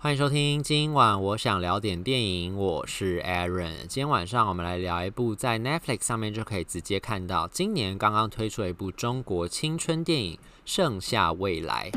欢迎收听，今晚我想聊点电影，我是 Aaron。今天晚上我们来聊一部在 Netflix 上面就可以直接看到，今年刚刚推出的一部中国青春电影《盛夏未来》。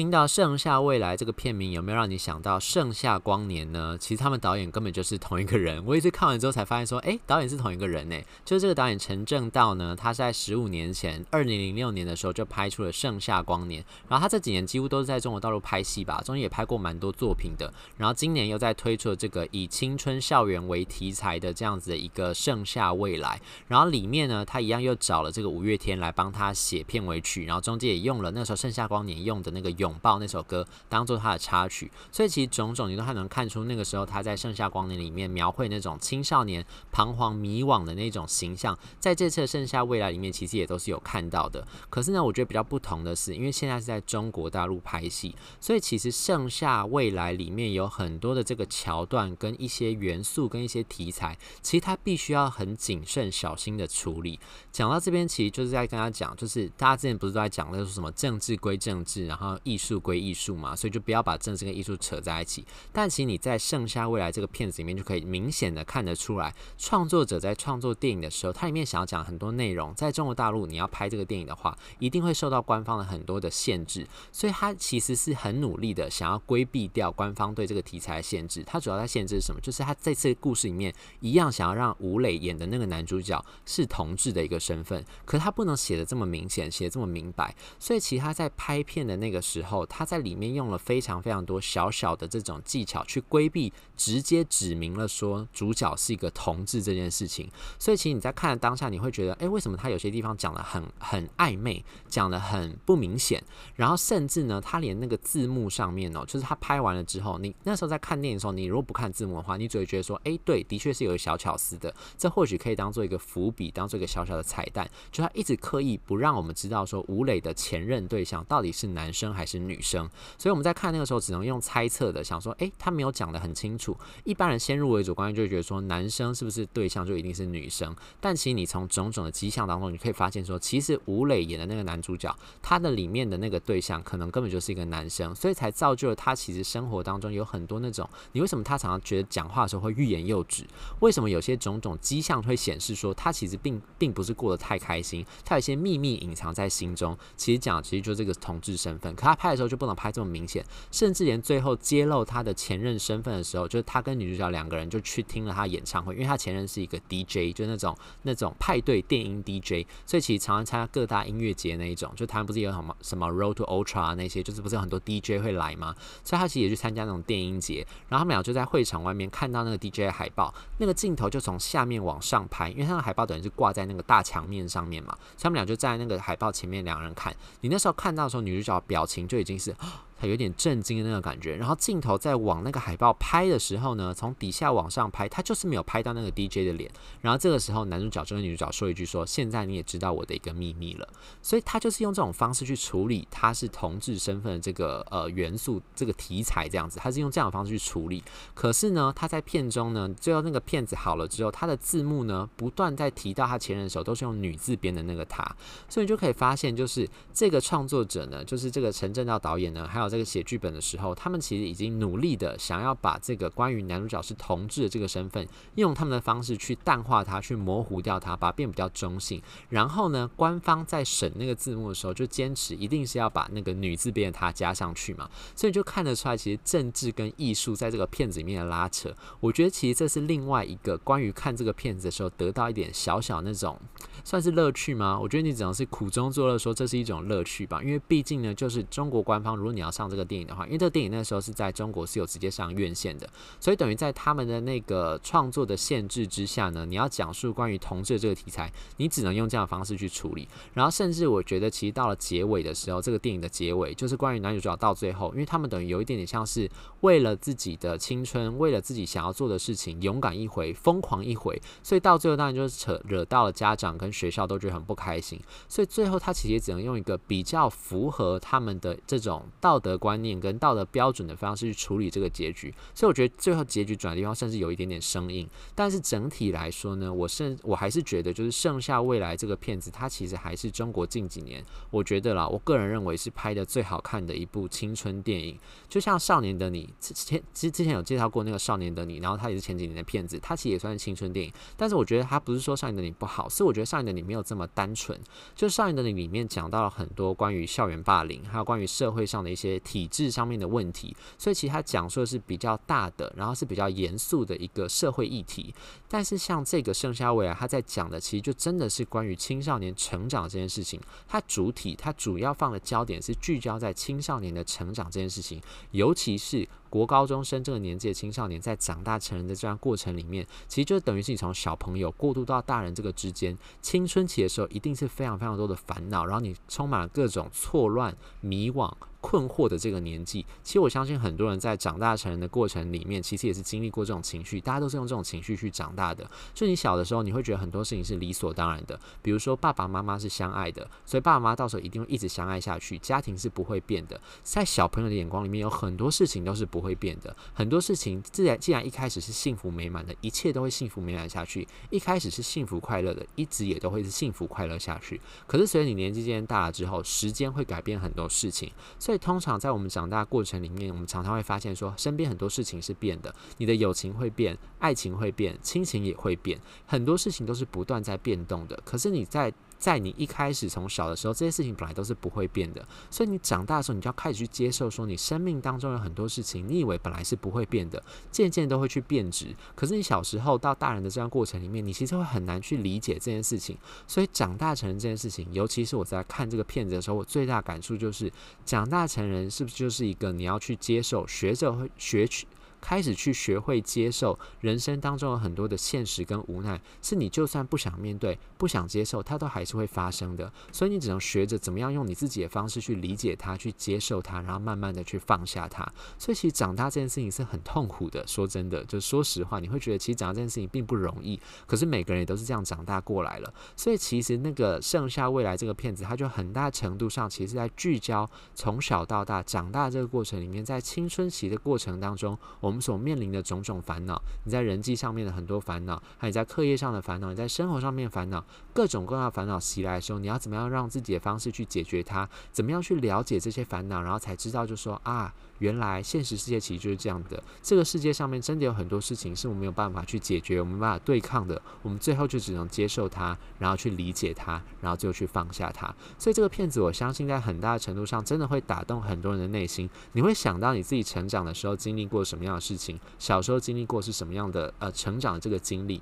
听到《盛夏未来》这个片名，有没有让你想到盛夏光年呢？其实他们导演根本就是同一个人。我一直看完之后才发现说，哎，导演是同一个人呢。就是这个导演陈正道呢，他是在十五年前，二零零六年的时候就拍出了《盛夏光年》，然后他这几年几乎都是在中国大陆拍戏吧，中间也拍过蛮多作品的。然后今年又在推出了这个以青春校园为题材的这样子的一个《盛夏未来》，然后里面呢，他一样又找了这个五月天来帮他写片尾曲，然后中间也用了那时候《盛夏光年》用的那个永。拥抱那首歌当做他的插曲，所以其实种种你都还能看出那个时候他在《盛夏光年》里面描绘那种青少年彷徨迷惘的那种形象，在这次的《盛夏未来》里面其实也都是有看到的。可是呢，我觉得比较不同的是，因为现在是在中国大陆拍戏，所以其实《盛夏未来》里面有很多的这个桥段跟一些元素跟一些题材，其实他必须要很谨慎小心的处理。讲到这边，其实就是在跟他讲，就是大家之前不是都在讲那说什么政治归政治，然后艺术归艺术嘛，所以就不要把政治跟艺术扯在一起。但其实你在《盛夏未来》这个片子里面就可以明显的看得出来，创作者在创作电影的时候，它里面想要讲很多内容，在中国大陆你要拍这个电影的话，一定会受到官方的很多的限制，所以他其实是很努力的想要规避掉官方对这个题材的限制。他主要在限制是什么？就是他这次故事里面一样想要让吴磊演的那个男主角是同志的一个身份，可他不能写的这么明显，写的这么明白，所以其实他在拍片的那个时候，他在里面用了非常非常多小小的这种技巧去规避，直接指明了说主角是一个同志这件事情。所以其实你在看的当下，你会觉得，诶，为什么他有些地方讲的很很暧昧，讲的很不明显？然后甚至呢，他连那个字幕上面哦，就是他拍完了之后，你那时候在看电影的时候，你如果不看字幕的话，你只会觉得说，诶，对，的确是有小巧思的，这或许可以当做一个伏笔，当做一个小小的彩蛋。就他一直刻意不让我们知道说吴磊的前任对象到底是男生还是女生。所以我们在看那个时候，只能用猜测的，想说，诶，他没有讲的很清楚。一般人先入为主观念就会觉得说，男生是不是对象就一定是女生？但其实你从种种的迹象当中，你可以发现说，其实吴磊演的那个男主角，他的里面的那个对象，可能根本就是一个男生，所以才造就了他其实生活当中有很多那种，你为什么他常常觉得讲话的时候会欲言又止？为什么有些种种迹象会显示说，他其实并并不是过得太开心，他有一些秘密隐藏在心中？其实讲，其实就这个同志身份，可他拍的时候就不能拍这么明显，甚至连最后揭露他的前任身份的时候，就他跟女主角两个人就去听了他演唱会，因为他前任是一个 DJ，就那种那种派对电音 DJ，所以其实常常参加各大音乐节那一种，就他们不是有什么什么 Road to Ultra 那些，就是不是有很多 DJ 会来吗？所以他其实也去参加那种电音节，然后他们俩就在会场外面看到那个 DJ 的海报，那个镜头就从下面往上拍，因为他的海报等于是挂在那个大墙面上面嘛，他们俩就在那个海报前面，两人看，你那时候看到的时候，女主角表情就已经是。他有点震惊的那个感觉，然后镜头在往那个海报拍的时候呢，从底下往上拍，他就是没有拍到那个 DJ 的脸。然后这个时候，男主角就跟女主角说一句说：“现在你也知道我的一个秘密了。”所以他就是用这种方式去处理他是同志身份的这个呃元素这个题材这样子，他是用这样的方式去处理。可是呢，他在片中呢，最后那个片子好了之后，他的字幕呢不断在提到他前任的时候，都是用女字边的那个他，所以你就可以发现，就是这个创作者呢，就是这个陈正道导演呢，还有。这个写剧本的时候，他们其实已经努力的想要把这个关于男主角是同志的这个身份，用他们的方式去淡化它，去模糊掉它，把它变比较中性。然后呢，官方在审那个字幕的时候，就坚持一定是要把那个女字边的他加上去嘛。所以就看得出来，其实政治跟艺术在这个片子里面的拉扯，我觉得其实这是另外一个关于看这个片子的时候得到一点小小那种算是乐趣吗？我觉得你只能是苦中作乐，说这是一种乐趣吧。因为毕竟呢，就是中国官方，如果你要。上这个电影的话，因为这个电影那时候是在中国是有直接上院线的，所以等于在他们的那个创作的限制之下呢，你要讲述关于同志这个题材，你只能用这样的方式去处理。然后甚至我觉得，其实到了结尾的时候，这个电影的结尾就是关于男主角到最后，因为他们等于有一点点像是为了自己的青春，为了自己想要做的事情，勇敢一回，疯狂一回，所以到最后当然就是扯惹到了家长跟学校都觉得很不开心，所以最后他其实也只能用一个比较符合他们的这种道德。德观念跟道德标准的方式去处理这个结局，所以我觉得最后结局转的地方甚至有一点点生硬。但是整体来说呢，我甚我还是觉得就是《盛夏未来》这个片子，它其实还是中国近几年我觉得啦，我个人认为是拍的最好看的一部青春电影。就像《少年的你》之前之之前有介绍过那个《少年的你》，然后它也是前几年的片子，它其实也算是青春电影。但是我觉得它不是说《少年的你》不好，是我觉得《少年的你》没有这么单纯。就《少年的你》里面讲到了很多关于校园霸凌，还有关于社会上的一些体制上面的问题，所以其实他讲述的是比较大的，然后是比较严肃的一个社会议题。但是像这个《盛夏未来》，他在讲的其实就真的是关于青少年成长这件事情。它主体，它主要放的焦点是聚焦在青少年的成长这件事情，尤其是。国高中生这个年纪的青少年，在长大成人的这段过程里面，其实就等于是你从小朋友过渡到大人这个之间，青春期的时候一定是非常非常多的烦恼，然后你充满了各种错乱、迷惘。困惑的这个年纪，其实我相信很多人在长大成人的过程里面，其实也是经历过这种情绪。大家都是用这种情绪去长大的。就你小的时候，你会觉得很多事情是理所当然的，比如说爸爸妈妈是相爱的，所以爸爸妈妈到时候一定会一直相爱下去，家庭是不会变的。在小朋友的眼光里面，有很多事情都是不会变的。很多事情自然既然一开始是幸福美满的，一切都会幸福美满下去。一开始是幸福快乐的，一直也都会是幸福快乐下去。可是随着你年纪渐渐大了之后，时间会改变很多事情。所以通常在我们长大过程里面，我们常常会发现说，身边很多事情是变的，你的友情会变，爱情会变，亲情也会变，很多事情都是不断在变动的。可是你在在你一开始从小的时候，这些事情本来都是不会变的，所以你长大的时候，你就要开始去接受说，你生命当中有很多事情，你以为本来是不会变的，渐渐都会去变质。可是你小时候到大人的这段过程里面，你其实会很难去理解这件事情。所以长大成人这件事情，尤其是我在看这个片子的时候，我最大感触就是，长大成人是不是就是一个你要去接受，学着会学去。开始去学会接受人生当中有很多的现实跟无奈，是你就算不想面对、不想接受，它都还是会发生的。所以你只能学着怎么样用你自己的方式去理解它、去接受它，然后慢慢的去放下它。所以其实长大这件事情是很痛苦的。说真的，就说实话，你会觉得其实长大这件事情并不容易。可是每个人也都是这样长大过来了。所以其实那个《剩下未来》这个片子，它就很大程度上其实在聚焦从小到大长大这个过程里面，在青春期的过程当中，我我们所面临的种种烦恼，你在人际上面的很多烦恼，还有在课业上的烦恼，你在生活上面烦恼，各种各样的烦恼袭来的时候，你要怎么样让自己的方式去解决它？怎么样去了解这些烦恼，然后才知道就说啊。原来现实世界其实就是这样的，这个世界上面真的有很多事情是我们没有办法去解决，我们没办法对抗的，我们最后就只能接受它，然后去理解它，然后就去放下它。所以这个片子，我相信在很大程度上，真的会打动很多人的内心。你会想到你自己成长的时候经历过什么样的事情，小时候经历过是什么样的呃成长的这个经历。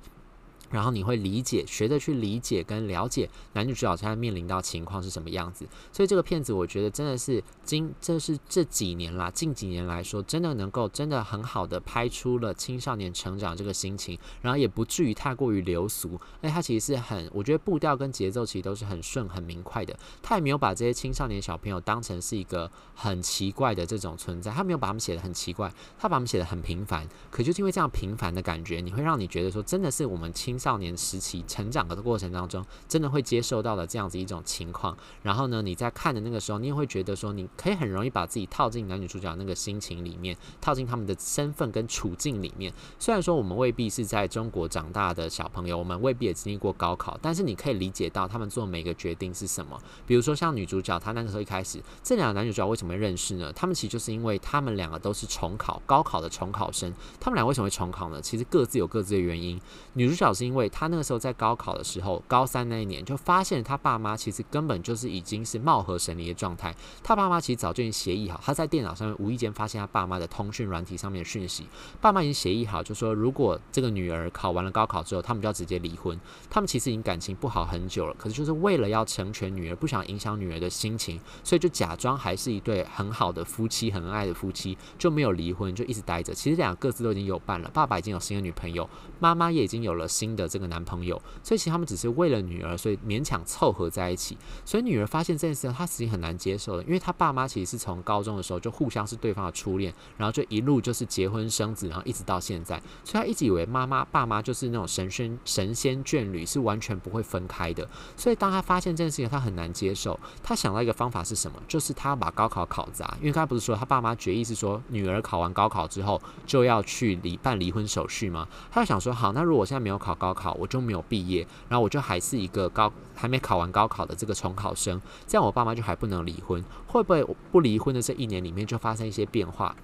然后你会理解，学着去理解跟了解男女主角现在面临到情况是什么样子。所以这个片子我觉得真的是今这是这几年啦，近几年来说，真的能够真的很好的拍出了青少年成长这个心情，然后也不至于太过于流俗。哎，它其实是很，我觉得步调跟节奏其实都是很顺很明快的。他也没有把这些青少年小朋友当成是一个很奇怪的这种存在，他没有把他们写得很奇怪，他把他们写得很平凡。可就是因为这样平凡的感觉，你会让你觉得说，真的是我们青。少年时期成长的过程当中，真的会接受到了这样子一种情况。然后呢，你在看的那个时候，你也会觉得说，你可以很容易把自己套进男女主角那个心情里面，套进他们的身份跟处境里面。虽然说我们未必是在中国长大的小朋友，我们未必也经历过高考，但是你可以理解到他们做每个决定是什么。比如说像女主角，她那个时候一开始，这两个男女主角为什么会认识呢？他们其实就是因为他们两个都是重考高考的重考生。他们俩为什么会重考呢？其实各自有各自的原因。女主角是因为他那个时候在高考的时候，高三那一年就发现他爸妈其实根本就是已经是貌合神离的状态。他爸妈其实早就已经协议好，他在电脑上面无意间发现他爸妈的通讯软体上面的讯息，爸妈已经协议好，就说如果这个女儿考完了高考之后，他们就要直接离婚。他们其实已经感情不好很久了，可是就是为了要成全女儿，不想影响女儿的心情，所以就假装还是一对很好的夫妻，很恩爱的夫妻，就没有离婚，就一直待着。其实两个各自都已经有伴了，爸爸已经有新的女朋友，妈妈也已经有了新的。这个男朋友，所以其实他们只是为了女儿，所以勉强凑合在一起。所以女儿发现这件事情，她实际很难接受的，因为她爸妈其实是从高中的时候就互相是对方的初恋，然后就一路就是结婚生子，然后一直到现在，所以她一直以为妈妈爸妈就是那种神仙神仙眷侣，是完全不会分开的。所以当她发现这件事情，她很难接受。她想到一个方法是什么？就是她要把高考考砸，因为刚才不是说她爸妈决议是说女儿考完高考之后就要去离办离婚手续吗？她就想说，好，那如果现在没有考高高考，我就没有毕业，然后我就还是一个高还没考完高考的这个重考生，这样我爸妈就还不能离婚，会不会不离婚的这一年里面就发生一些变化？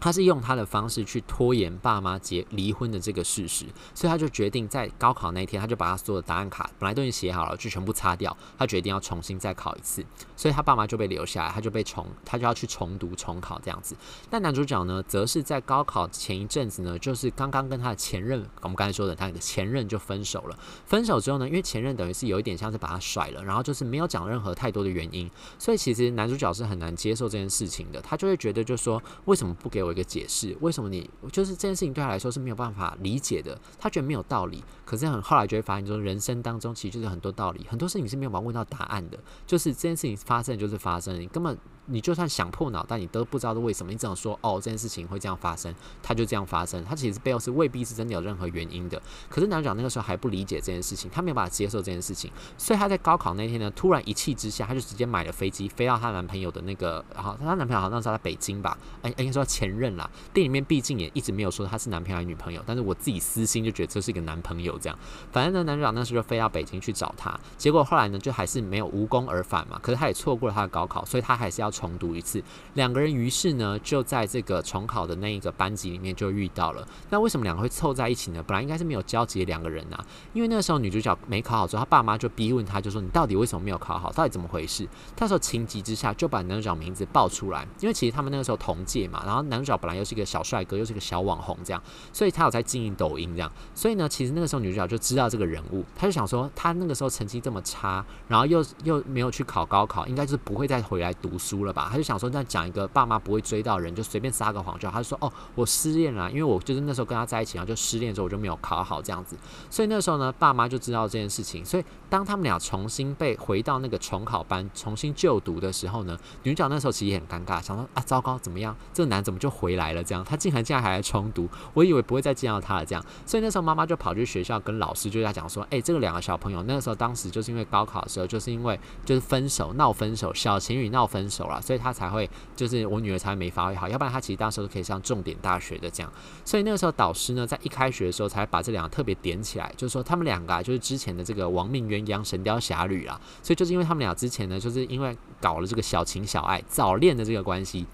他是用他的方式去拖延爸妈结离婚的这个事实，所以他就决定在高考那天，他就把他所有的答案卡本来都已经写好了，就全部擦掉。他决定要重新再考一次，所以他爸妈就被留下来，他就被重，他就要去重读重考这样子。但男主角呢，则是在高考前一阵子呢，就是刚刚跟他的前任，我们刚才说的他的前任就分手了。分手之后呢，因为前任等于是有一点像是把他甩了，然后就是没有讲任何太多的原因，所以其实男主角是很难接受这件事情的。他就会觉得，就说为什么不给我？有一个解释，为什么你就是这件事情对他来说是没有办法理解的？他觉得没有道理，可是很后来就会发现，说人生当中其实就是很多道理，很多事情是没有办法问到答案的。就是这件事情发生就是发生，你根本。你就算想破脑袋，你都不知道是为什么。你只能说哦，这件事情会这样发生，它就这样发生。它其实背后是未必是真的有任何原因的。可是男主角那个时候还不理解这件事情，他没有办法接受这件事情，所以他在高考那天呢，突然一气之下，他就直接买了飞机飞到她男朋友的那个，然后她男朋友好像是在北京吧？哎，应该说前任啦。电影里面毕竟也一直没有说他是男朋友还是女朋友，但是我自己私心就觉得这是一个男朋友这样。反正呢，男主角那时候就飞到北京去找他，结果后来呢，就还是没有无功而返嘛。可是他也错过了他的高考，所以他还是要重读一次。两个人于是呢，就在这个重考的那一个班级里面就遇到了。那为什么两个会凑在一起呢？本来应该是没有交集的两个人啊。因为那个时候女主角没考好之后，她爸妈就逼问她，就说你到底为什么没有考好？到底怎么回事？那时候情急之下就把男主角名字报出来，因为其实他们那个时候同届嘛。然后男主角本来又是一个小帅哥，又是一个小网红这样，所以他有在经营抖音这样。所以呢，其实那个时候女主角就知道这个人物，她就想说，他那个时候成绩这么差，然后又又没有去考高考，应该就是不会再回来读书了吧？他就想说，那。讲一个爸妈不会追到人，就随便撒个谎就好。他就说：“哦，我失恋了，因为我就是那时候跟他在一起，然后就失恋之后我就没有考好这样子。所以那时候呢，爸妈就知道这件事情。所以当他们俩重新被回到那个重考班重新就读的时候呢，女主角那时候其实也很尴尬，想说啊，糟糕，怎么样？这个男怎么就回来了？这样他竟然竟然还来重读，我以为不会再见到他了。这样，所以那时候妈妈就跑去学校跟老师就在讲说：，哎，这个两个小朋友那个时候当时就是因为高考的时候，就是因为就是分手闹分手，小情侣闹分手了，所以他才会就是我女儿。”才没发挥好，要不然她其实当时都可以上重点大学的这样。所以那个时候导师呢，在一开学的时候才把这两个特别点起来，就是说他们两个啊，就是之前的这个亡命鸳鸯《神雕侠侣》啦。所以就是因为他们俩之前呢，就是因为搞了这个小情小爱、早恋的这个关系。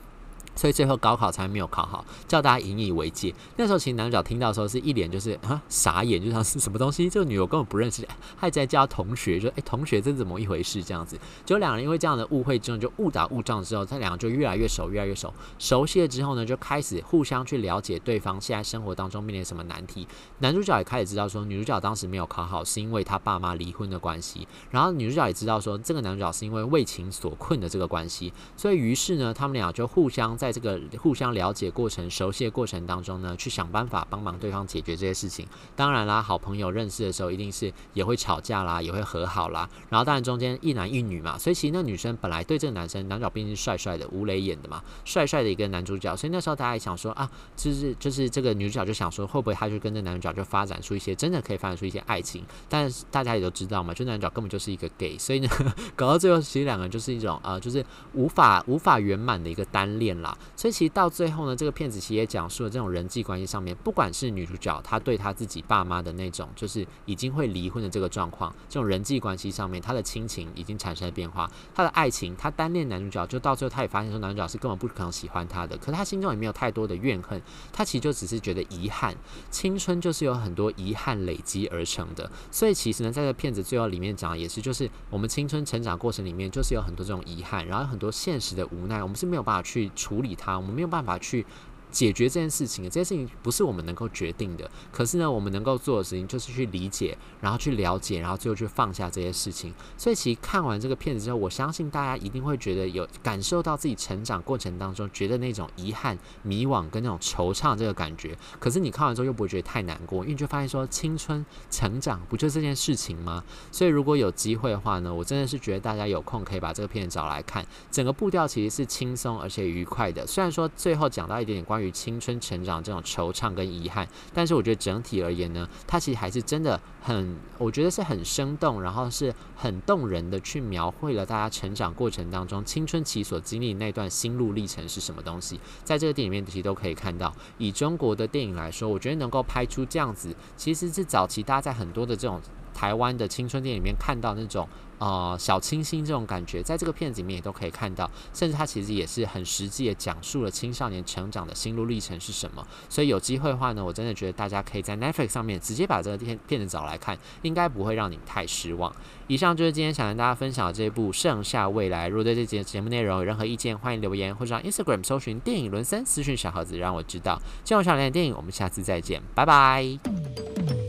所以最后高考才没有考好，叫大家引以为戒。那时候其实男主角听到的时候是一脸就是啊傻眼，就像是什么东西，这个女友根本不认识，还在叫同学，就哎、欸，同学这怎么一回事这样子。就两人因为这样的误会之后就误打误撞之后，他两个就越来越熟，越来越熟。熟悉了之后呢，就开始互相去了解对方现在生活当中面临什么难题。男主角也开始知道说，女主角当时没有考好是因为他爸妈离婚的关系，然后女主角也知道说，这个男主角是因为为情所困的这个关系。所以于是呢，他们俩就互相在在这个互相了解过程、熟悉的过程当中呢，去想办法帮忙对方解决这些事情。当然啦，好朋友认识的时候，一定是也会吵架啦，也会和好啦。然后当然中间一男一女嘛，所以其实那女生本来对这个男生，男主角毕竟是帅帅的，吴磊演的嘛，帅帅的一个男主角。所以那时候大家也想说啊，就是就是这个女主角就想说，会不会他就跟这男主角就发展出一些真的可以发展出一些爱情？但是大家也都知道嘛，就男主角根本就是一个 gay，所以呢，搞到最后其实两个人就是一种呃，就是无法无法圆满的一个单恋啦。所以。其实到最后呢，这个片子其实也讲述了这种人际关系上面，不管是女主角她对她自己爸妈的那种，就是已经会离婚的这个状况，这种人际关系上面，她的亲情已经产生了变化，她的爱情，她单恋男主角，就到最后她也发现说男主角是根本不可能喜欢她的，可她心中也没有太多的怨恨，她其实就只是觉得遗憾，青春就是有很多遗憾累积而成的，所以其实呢，在这片子最后里面讲的也是，就是我们青春成长过程里面，就是有很多这种遗憾，然后很多现实的无奈，我们是没有办法去处理理他。我们没有办法去解决这件事情，这件事情不是我们能够决定的。可是呢，我们能够做的事情就是去理解，然后去了解，然后最后去放下这些事情。所以，其实看完这个片子之后，我相信大家一定会觉得有感受到自己成长过程当中觉得那种遗憾、迷惘跟那种惆怅这个感觉。可是你看完之后又不会觉得太难过，因为你就发现说，青春成长不就这件事情吗？所以，如果有机会的话呢，我真的是觉得大家有空可以把这个片子找来看。整个步调其实是轻松而且愉快的。虽然说最后讲到一点点关于青春成长这种惆怅跟遗憾，但是我觉得整体而言呢，它其实还是真的很，我觉得是很生动，然后是很动人的去描绘了大家成长过程当中青春期所经历那段心路历程是什么东西。在这个电影里面其实都可以看到。以中国的电影来说，我觉得能够拍出这样子，其实是早期大家在很多的这种台湾的青春电影里面看到那种。呃，小清新这种感觉，在这个片子里面也都可以看到，甚至它其实也是很实际的讲述了青少年成长的心路历程是什么。所以有机会的话呢，我真的觉得大家可以在 Netflix 上面直接把这个片片子找来看，应该不会让你太失望。以上就是今天想跟大家分享的这部《盛夏未来》。如果对这节节目内容有任何意见，欢迎留言或者上 Instagram 搜寻电影伦森私讯小盒子，让我知道。今晚我想聊点电影，我们下次再见，拜拜。